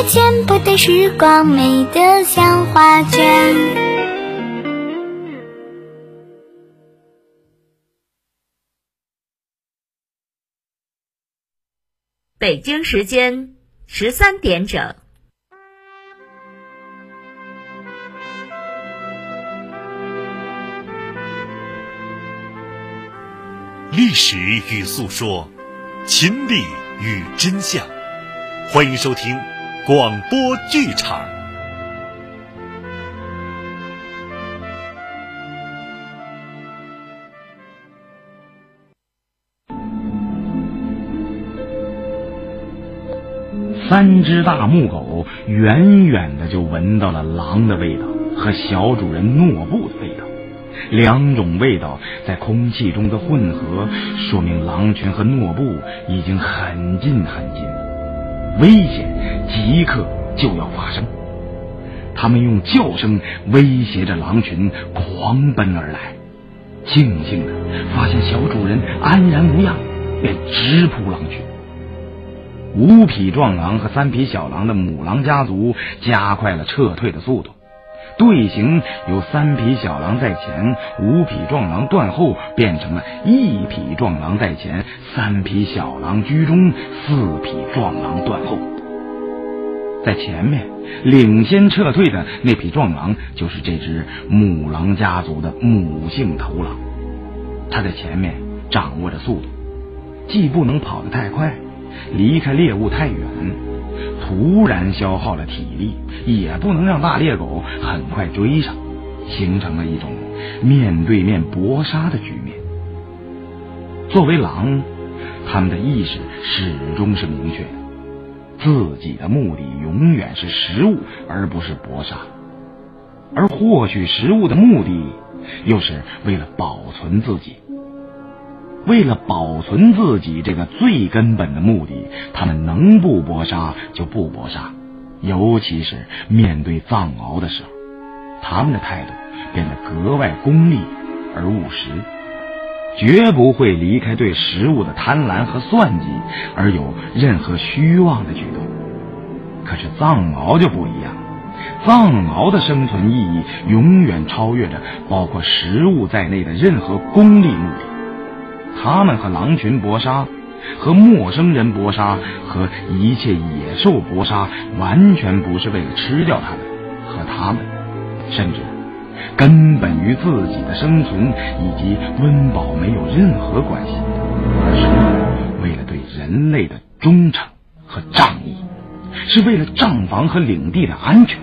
眼前不等时光，美得像画卷。北京时间十三点整。历史与诉说，情理与真相。欢迎收听广播剧场。三只大木狗远远的就闻到了狼的味道和小主人诺布的味道。两种味道在空气中的混合，说明狼群和诺布已经很近很近，危险即刻就要发生。他们用叫声威胁着狼群，狂奔而来。静静的发现小主人安然无恙，便直扑狼群。五匹壮狼和三匹小狼的母狼家族加快了撤退的速度。队形由三匹小狼在前，五匹壮狼断后，变成了一匹壮狼在前，三匹小狼居中，四匹壮狼断后。在前面领先撤退的那匹壮狼，就是这只母狼家族的母性头狼。它在前面掌握着速度，既不能跑得太快，离开猎物太远。突然消耗了体力，也不能让大猎狗很快追上，形成了一种面对面搏杀的局面。作为狼，他们的意识始终是明确的，自己的目的永远是食物，而不是搏杀。而获取食物的目的，又是为了保存自己。为了保存自己这个最根本的目的，他们能不搏杀就不搏杀，尤其是面对藏獒的时候，他们的态度变得格外功利而务实，绝不会离开对食物的贪婪和算计而有任何虚妄的举动。可是藏獒就不一样，藏獒的生存意义永远超越着包括食物在内的任何功利目的。他们和狼群搏杀，和陌生人搏杀，和一切野兽搏杀，完全不是为了吃掉他们和他们，甚至根本与自己的生存以及温饱没有任何关系，而是为了对人类的忠诚和仗义，是为了账房和领地的安全，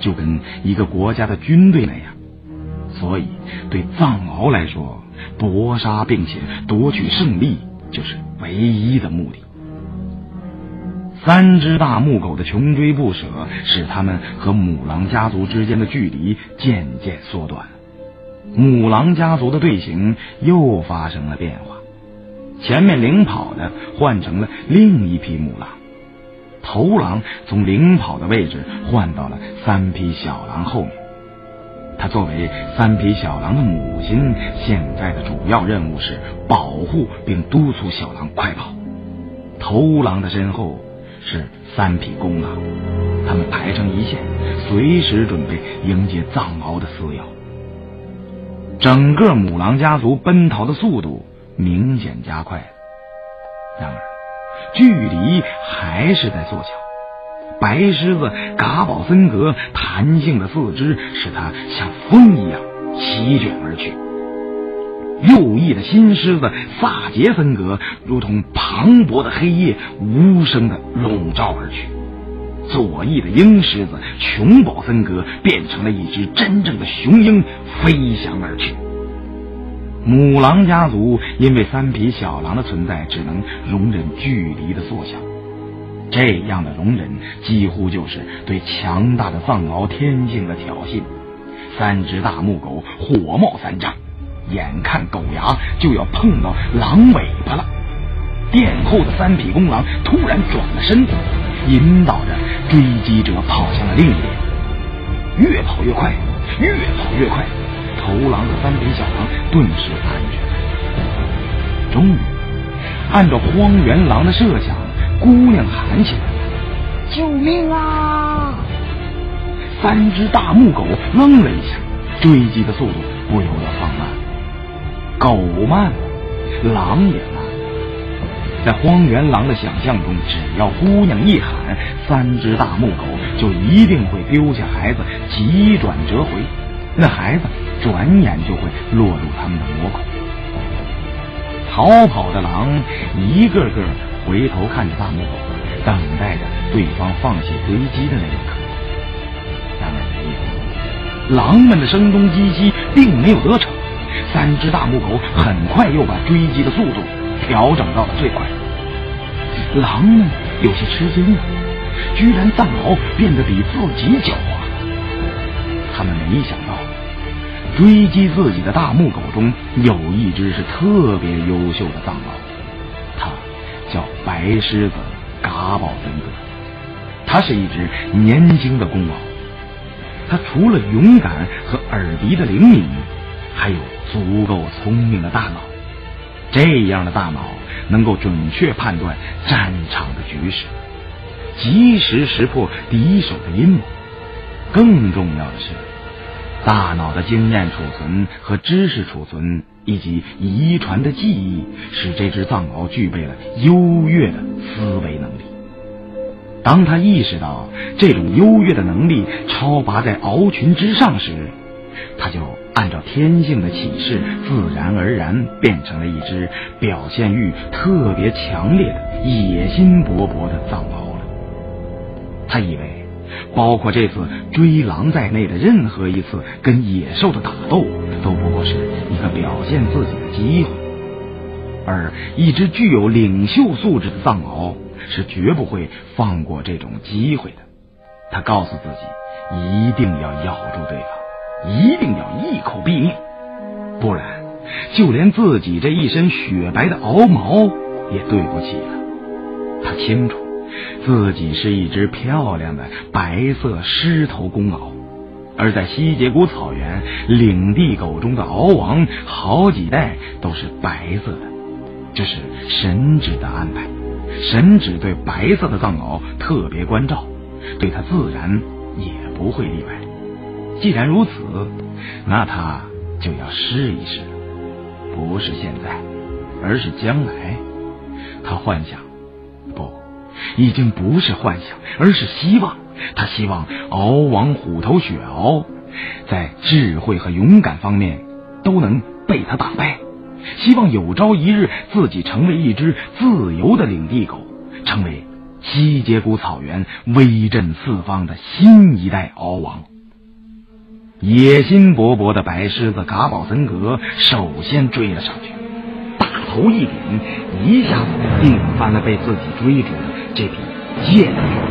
就跟一个国家的军队那样。所以，对藏獒来说。搏杀并且夺取胜利，就是唯一的目的。三只大木狗的穷追不舍，使他们和母狼家族之间的距离渐渐缩短。母狼家族的队形又发生了变化，前面领跑的换成了另一匹母狼，头狼从领跑的位置换到了三匹小狼后面。他作为三匹小狼的母亲，现在的主要任务是保护并督促小狼快跑。头狼的身后是三匹公狼，他们排成一线，随时准备迎接藏獒的撕咬。整个母狼家族奔逃的速度明显加快，然而距离还是在缩小。白狮子嘎宝森格弹性的四肢使它像风一样席卷而去，右翼的新狮子萨杰森格如同磅礴的黑夜无声的笼罩而去，左翼的鹰狮子琼宝森格变成了一只真正的雄鹰飞翔而去。母狼家族因为三匹小狼的存在，只能容忍距离的缩小。这样的容忍几乎就是对强大的藏獒天性的挑衅。三只大木狗火冒三丈，眼看狗牙就要碰到狼尾巴了。殿后的三匹公狼突然转了身子，引导着追击者跑向了另一边。越跑越快，越跑越快，头狼和三匹小狼顿时安全终于，按照荒原狼的设想。姑娘喊起来：“救命啊！三只大木狗愣了一下，追击的速度不由得放慢。狗慢，狼也慢。在荒原狼的想象中，只要姑娘一喊，三只大木狗就一定会丢下孩子，急转折回。那孩子转眼就会落入他们的魔口。逃跑的狼一个个回头看着大木狗，等待着对方放弃追击的那一刻。然而没有，狼们的声东击西并没有得逞。三只大木狗很快又把追击的速度调整到了最快。狼们有些吃惊了，居然藏獒变得比自己狡猾。他们没想到，追击自己的大木狗中有一只是特别优秀的藏獒，叫白狮子嘎宝森格。它是一只年轻的公獒，它除了勇敢和耳鼻的灵敏，还有足够聪明的大脑。这样的大脑能够准确判断战场的局势，及时识破敌手的阴谋。更重要的是，大脑的经验储存和知识储存以及遗传的记忆，使这只藏獒具备了优越的思维能力。当他意识到这种优越的能力超拔在獒群之上时，他就按照天性的启示，自然而然变成了一只表现欲特别强烈的、野心勃勃的藏獒了。他以为，包括这次追狼在内的任何一次跟野兽的打斗，都不过是一个表现自己的机会，而一只具有领袖素质的藏獒是绝不会放过这种机会的。他告诉自己，一定要咬住对方。一定要一口毙命，不然就连自己这一身雪白的獒毛也对不起了。他清楚自己是一只漂亮的白色狮头公獒，而在西结古草原领地狗中的獒王，好几代都是白色的。这是神旨的安排，神旨对白色的藏獒特别关照，对他自然也不会例外。既然如此，那他就要试一试。不是现在，而是将来。他幻想，不，已经不是幻想，而是希望。他希望敖王虎头雪獒在智慧和勇敢方面都能被他打败。希望有朝一日自己成为一只自由的领地狗，成为西结古草原威震四方的新一代敖王。野心勃勃的白狮子嘎宝森格首先追了上去，大头一点，一下子顶翻了被自己追逐的这匹健壮。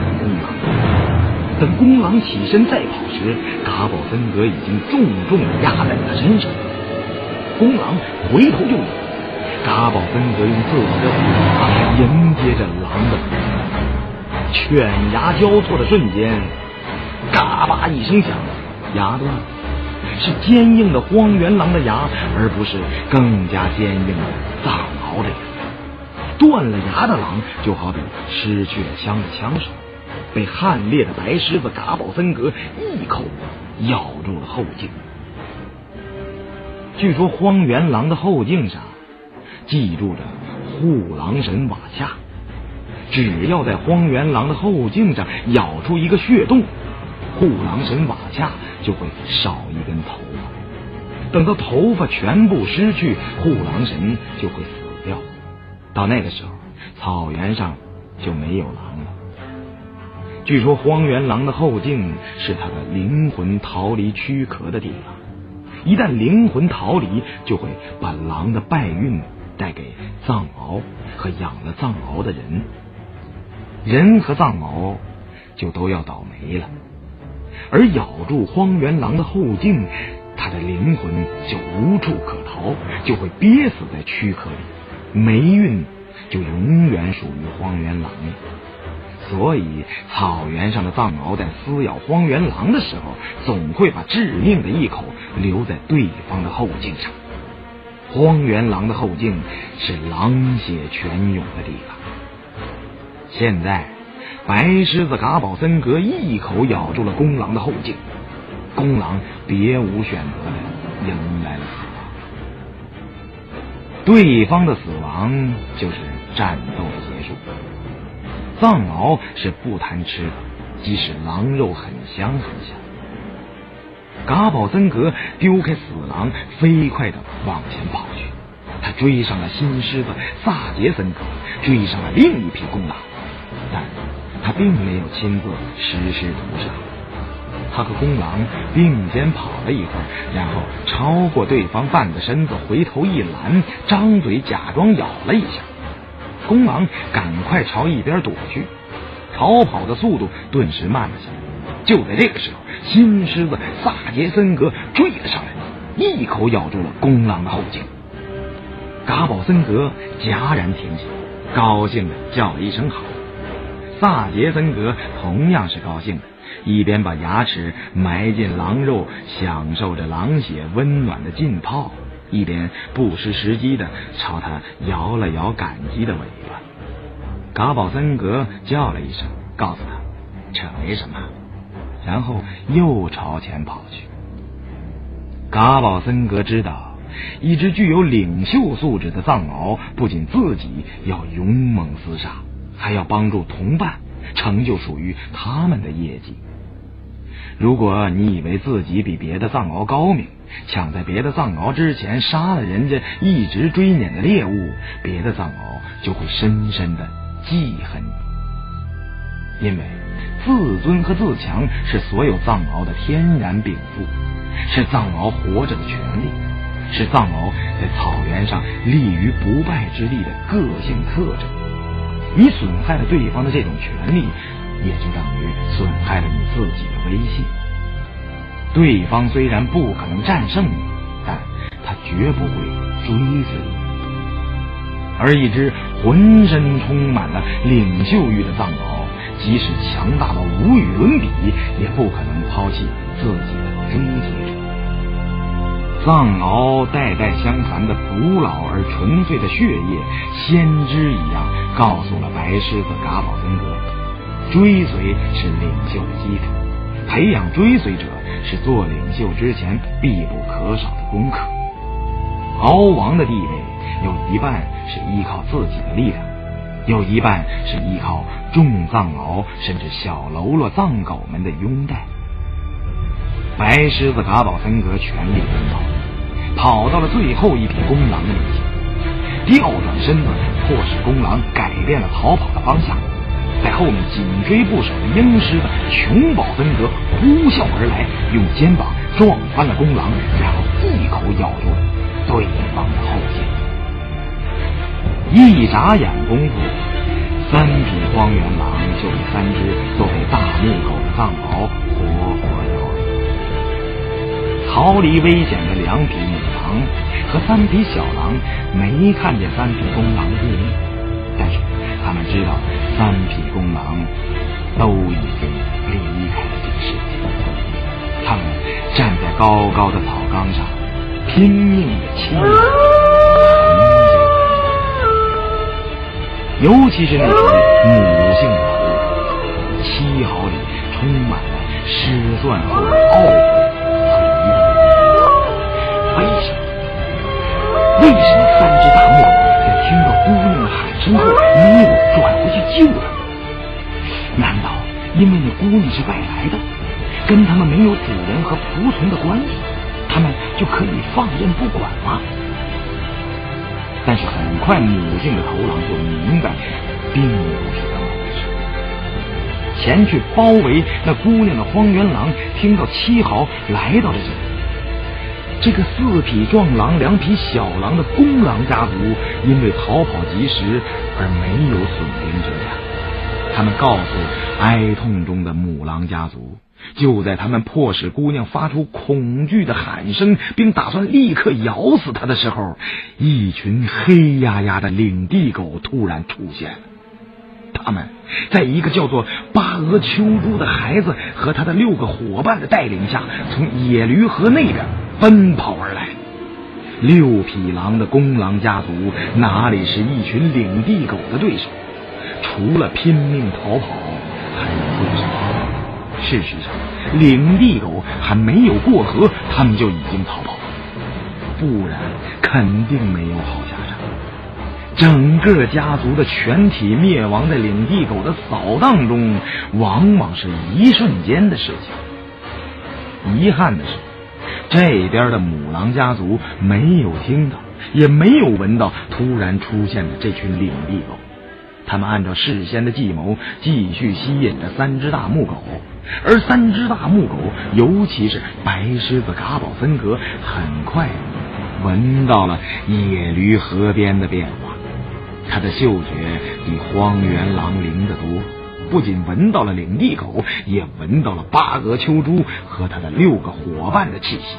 等公狼起身再跑时，嘎宝芬格已经重重压在他身上。公狼回头就咬，嘎宝芬格用自己的虎牙迎接着狼的，犬牙交错的瞬间，嘎巴一声响。牙断了，是坚硬的荒原狼的牙，而不是更加坚硬的藏獒的牙。断了牙的狼就好比失去了枪的枪手，被悍烈的白狮子嘎宝森格一口咬住了后颈。据说荒原狼的后颈上记住着护狼神瓦恰，只要在荒原狼的后颈上咬出一个血洞，护狼神瓦恰。就会少一根头发，等到头发全部失去，护狼神就会死掉。到那个时候，草原上就没有狼了。据说荒原狼的后颈是他的灵魂逃离躯壳的地方，一旦灵魂逃离，就会把狼的败运带给藏獒和养了藏獒的人，人和藏獒就都要倒霉了。而咬住荒原狼的后颈，他的灵魂就无处可逃，就会憋死在躯壳里，霉运就永远属于荒原狼了。所以，草原上的藏獒在撕咬荒原狼的时候，总会把致命的一口留在对方的后颈上。荒原狼的后颈是狼血泉涌的地方。现在。白狮子嘎宝森格一口咬住了公狼的后颈，公狼别无选择的迎来了死亡。对方的死亡就是战斗的结束。藏獒是不贪吃的，即使狼肉很香很香。嘎宝森格丢开死狼，飞快的往前跑去。他追上了新狮子萨杰森格，追上了另一匹公狼，但他并没有亲自实施屠杀。他和公狼并肩跑了一会儿，然后超过对方半个身子，回头一拦，张嘴假装咬了一下。公狼赶快朝一边躲去，逃跑的速度顿时慢了下来。就在这个时候，新狮子萨杰森格追了上来，一口咬住了公狼的后颈。嘎宝森格戛然停下，高兴的叫了一声好。萨杰森格同样是高兴的，一边把牙齿埋进狼肉，享受着狼血温暖的浸泡，一边不失时机的朝他摇了摇感激的尾巴。嘎宝森格叫了一声，告诉他这没什么，然后又朝前跑去。嘎宝森格知道。一只具有领袖素质的藏獒，不仅自己要勇猛厮杀，还要帮助同伴成就属于他们的业绩。如果你以为自己比别的藏獒高明，抢在别的藏獒之前杀了人家一直追撵的猎物，别的藏獒就会深深的记恨你。因为自尊和自强是所有藏獒的天然禀赋，是藏獒活着的权利。是藏獒在草原上立于不败之地的个性特征。你损害了对方的这种权利，也就等于损害了你自己的威信。对方虽然不可能战胜你，但他绝不会追随你。而一只浑身充满了领袖欲的藏獒，即使强大到无与伦比，也不可能抛弃自己的追随者。藏獒代代相传的古老而纯粹的血液，先知一样告诉了白狮子嘎宝森格：追随是领袖的基础，培养追随者是做领袖之前必不可少的功课。敖王的地位有一半是依靠自己的力量，有一半是依靠众藏獒甚至小喽啰藏狗们的拥戴。白狮子嘎宝森格全力奔跑。跑到了最后一匹公狼的面前，调转身子，迫使公狼改变了逃跑的方向。在后面紧追不舍的鹰狮子琼宝森格呼啸而来，用肩膀撞翻了公狼，然后一口咬住对方的后颈。一眨眼功夫，三匹荒原狼就被三只作为大木狗的藏獒活活咬死。逃离危险的两匹母。狼和三匹小狼没看见三匹公狼的秘密，但是他们知道三匹公狼都已经离开了这个世界。他们站在高高的草岗上，拼命的亲吻、尤其是那只母性的头，七毫里充满了失算后的懊悔。为什么为什么三只大木在听到姑娘的喊声后没有转回去救她？难道因为那姑娘是外来的，跟他们没有主人和仆从的关系，他们就可以放任不管吗？但是很快，母性的头狼就明白，并不是这么回事。前去包围那姑娘的荒原狼听到七豪来到了这里。这个四匹壮狼、两匹小狼的公狼家族，因为逃跑及时而没有损兵折将。他们告诉哀痛中的母狼家族，就在他们迫使姑娘发出恐惧的喊声，并打算立刻咬死她的时候，一群黑压压的领地狗突然出现了。他们在一个叫做巴俄秋珠的孩子和他的六个伙伴的带领下，从野驴河那边。奔跑而来，六匹狼的公狼家族哪里是一群领地狗的对手？除了拼命逃跑，还能追上。事实上，领地狗还没有过河，他们就已经逃跑了，不然肯定没有好下。整个家族的全体灭亡在领地狗的扫荡中，往往是一瞬间的事情。遗憾的是，这边的母狼家族没有听到，也没有闻到突然出现的这群领地狗。他们按照事先的计谋，继续吸引着三只大木狗，而三只大木狗，尤其是白狮子嘎宝森格，很快闻到了野驴河边的变化。他的嗅觉比荒原狼灵得多，不仅闻到了领地狗，也闻到了八格秋猪和他的六个伙伴的气息。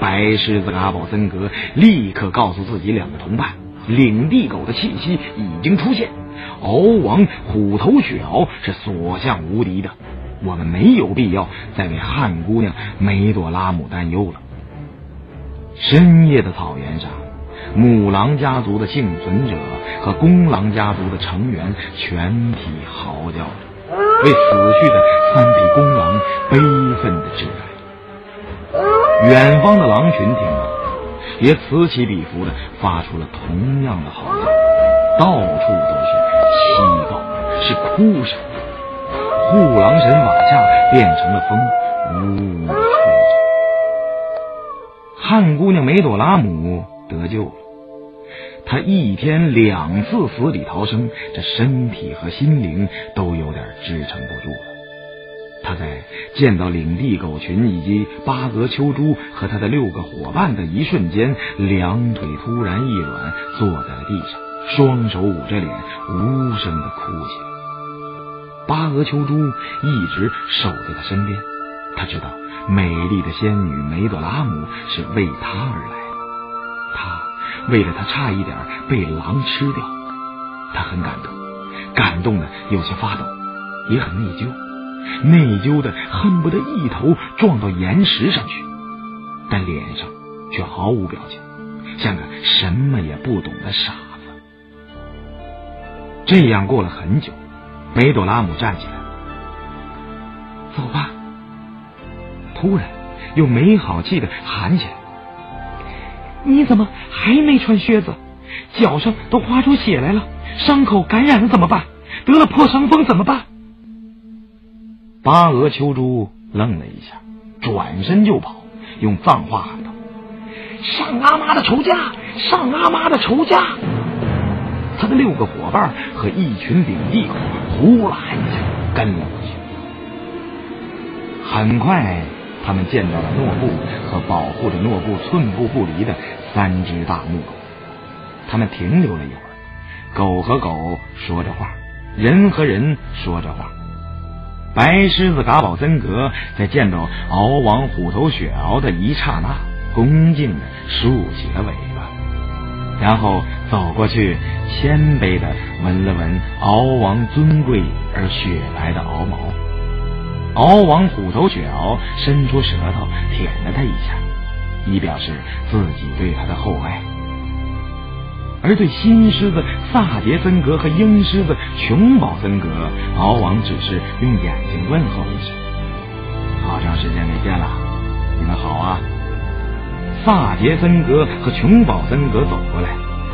白狮子阿宝森格立刻告诉自己两个同伴。领地狗的气息已经出现，敖王虎头雪獒是所向无敌的，我们没有必要再为汉姑娘梅朵拉姆担忧了。深夜的草原上，母狼家族的幸存者和公狼家族的成员全体嚎叫着，为死去的三匹公狼悲愤的致哀。远方的狼群听了。也此起彼伏的发出了同样的嚎叫，到处都是乞告，是哭声。护狼神瓦恰变成了风，呜呜的吹着。汉姑娘梅朵拉姆得救了，他一天两次死里逃生，这身体和心灵都有点支撑不住了。他在见到领地狗群以及八格秋猪和他的六个伙伴的一瞬间，两腿突然一软，坐在了地上，双手捂着脸，无声的哭起来。八格秋猪一直守在他身边，他知道美丽的仙女梅朵拉姆是为他而来，为了他差一点被狼吃掉，他很感动，感动的有些发抖，也很内疚。内疚的恨不得一头撞到岩石上去，但脸上却毫无表情，像个什么也不懂的傻子。这样过了很久，梅朵拉姆站起来，走吧。突然，又没好气的喊起来：“你怎么还没穿靴子？脚上都划出血来了，伤口感染了怎么办？得了破伤风怎么办？”八额秋珠愣了一下，转身就跑，用藏话喊道：“上阿妈的仇家！上阿妈的仇家！”他的六个伙伴和一群领地狗呼啦一下跟了过去。很快，他们见到了诺布和保护着诺布寸步不离的三只大木狗。他们停留了一会儿，狗和狗说着话，人和人说着话。白狮子嘎宝森格在见到敖王虎头雪獒的一刹那，恭敬的竖起了尾巴，然后走过去，谦卑的闻了闻敖王尊贵而雪白的敖毛。敖王虎头雪獒伸出舌头舔了他一下，以表示自己对他的厚爱。而对新狮子萨杰森格和鹰狮子琼宝森格，敖王只是用眼睛问候一声：“好长时间没见了，你们好啊！”萨杰森格和琼宝森格走过来，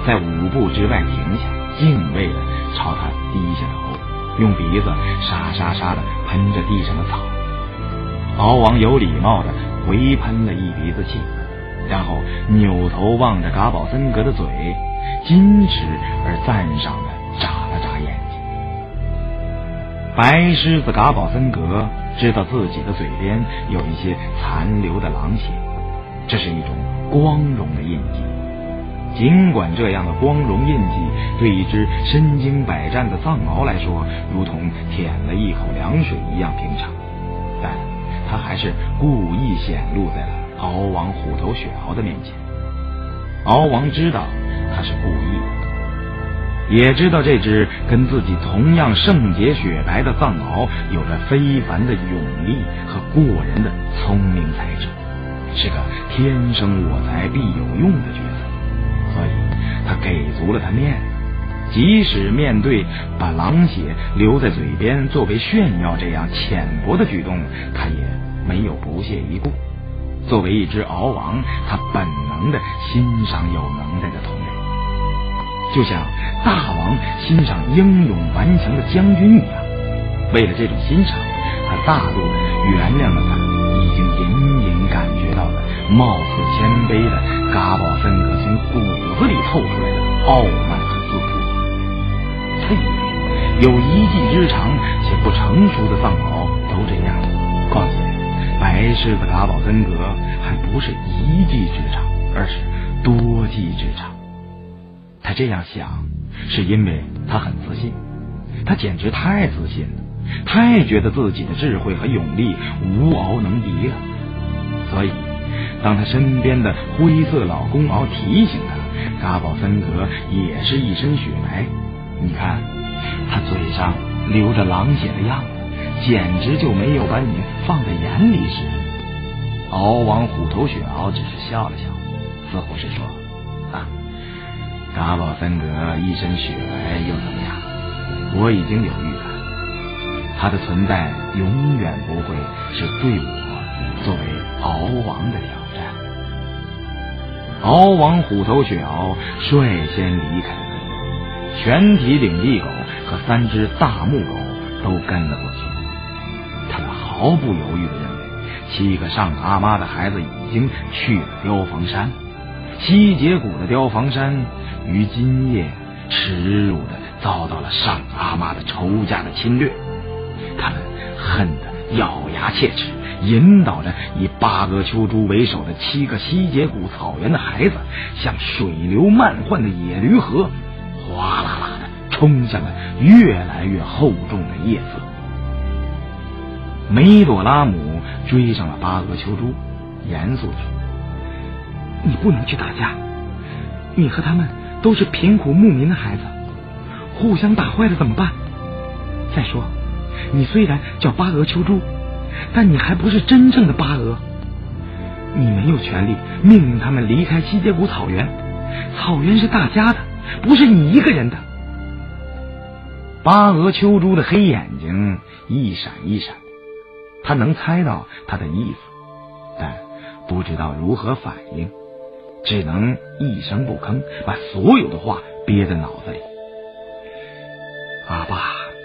在五步之外停下，敬畏的朝他低下头，用鼻子沙沙沙的喷着地上的草。敖王有礼貌的回喷了一鼻子气，然后扭头望着嘎宝森格的嘴。矜持而赞赏的眨了眨眼睛。白狮子嘎宝森格知道自己的嘴边有一些残留的狼血，这是一种光荣的印记。尽管这样的光荣印记对一只身经百战的藏獒来说，如同舔了一口凉水一样平常，但他还是故意显露在了敖王虎头雪獒的面前。敖王知道。他是故意的，也知道这只跟自己同样圣洁雪白的藏獒有着非凡的勇力和过人的聪明才智，是个天生我材必有用的角色，所以他给足了他面子，即使面对把狼血留在嘴边作为炫耀这样浅薄的举动，他也没有不屑一顾。作为一只敖王，他本能的欣赏有能耐的同类，就像大王欣赏英勇顽强的将军一样。为了这种欣赏，他大度的原谅了他已经隐隐感觉到的貌似谦卑的嘎宝森格从骨子里透出来的傲慢和自负。他以为有一技之长且不成熟的藏獒都这样，况且。白狮子嘎宝森格还不是一技之长，而是多技之长。他这样想，是因为他很自信，他简直太自信了，太觉得自己的智慧和勇力无敖能敌了。所以，当他身边的灰色老公敖提醒他，嘎宝森格也是一身雪白。你看，他嘴上流着狼血的样子。简直就没有把你放在眼里时。敖王虎头雪獒只是笑了笑，似乎是说：“啊，嘎宝森格一身雪白又怎么样？我已经有预感，他的存在永远不会是对我作为敖王的挑战。”敖王虎头雪獒率先离开全体领地狗和三只大木狗都跟了过去。他们毫不犹豫的认为，七个上阿妈的孩子已经去了雕房山，西结谷的雕房山于今夜耻辱的遭到了上阿妈的仇家的侵略，他们恨得咬牙切齿，引导着以八哥秋珠为首的七个西结谷草原的孩子，像水流漫灌的野驴河，哗啦啦的冲向了越来越厚重的夜色。梅朵拉姆追上了巴俄秋珠，严肃的说：“你不能去打架，你和他们都是贫苦牧民的孩子，互相打坏了怎么办？再说，你虽然叫巴俄秋珠，但你还不是真正的巴俄，你没有权利命令他们离开西结谷草原，草原是大家的，不是你一个人的。”巴俄秋珠的黑眼睛一闪一闪。他能猜到他的意思，但不知道如何反应，只能一声不吭，把所有的话憋在脑子里。阿爸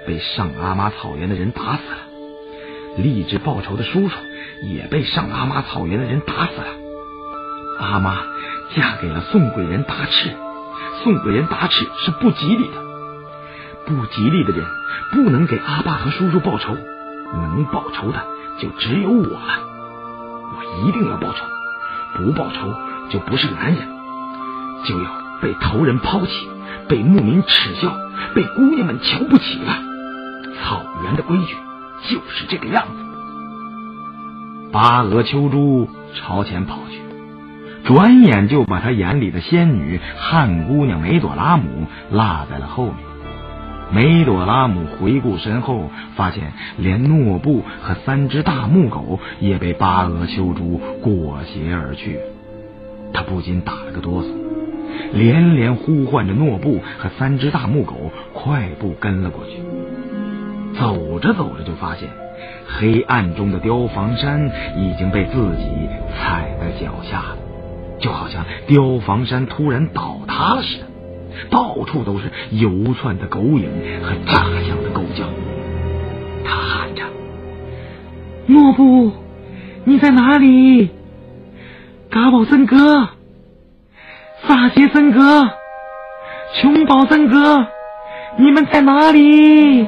被上阿妈草原的人打死了，立志报仇的叔叔也被上阿妈草原的人打死了。阿妈嫁给了宋贵人达赤，宋贵人达赤是不吉利的，不吉利的人不能给阿爸和叔叔报仇。能报仇的就只有我了，我一定要报仇，不报仇就不是男人，就要被头人抛弃，被牧民耻笑，被姑娘们瞧不起了。草原的规矩就是这个样子。巴俄秋珠朝前跑去，转眼就把他眼里的仙女汉姑娘梅朵拉姆落在了后面。梅朵拉姆回顾身后，发现连诺布和三只大木狗也被巴俄秋珠裹挟而去。他不禁打了个哆嗦，连连呼唤着诺布和三只大木狗，快步跟了过去。走着走着，就发现黑暗中的雕房山已经被自己踩在脚下了，就好像雕房山突然倒塌了似的。到处都是游窜的狗影和炸响的狗叫。他喊着：“诺布，你在哪里？嘎宝森格，萨杰森格，琼宝森格，你们在哪里？”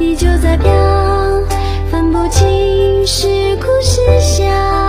依旧在飘，分不清是哭是笑。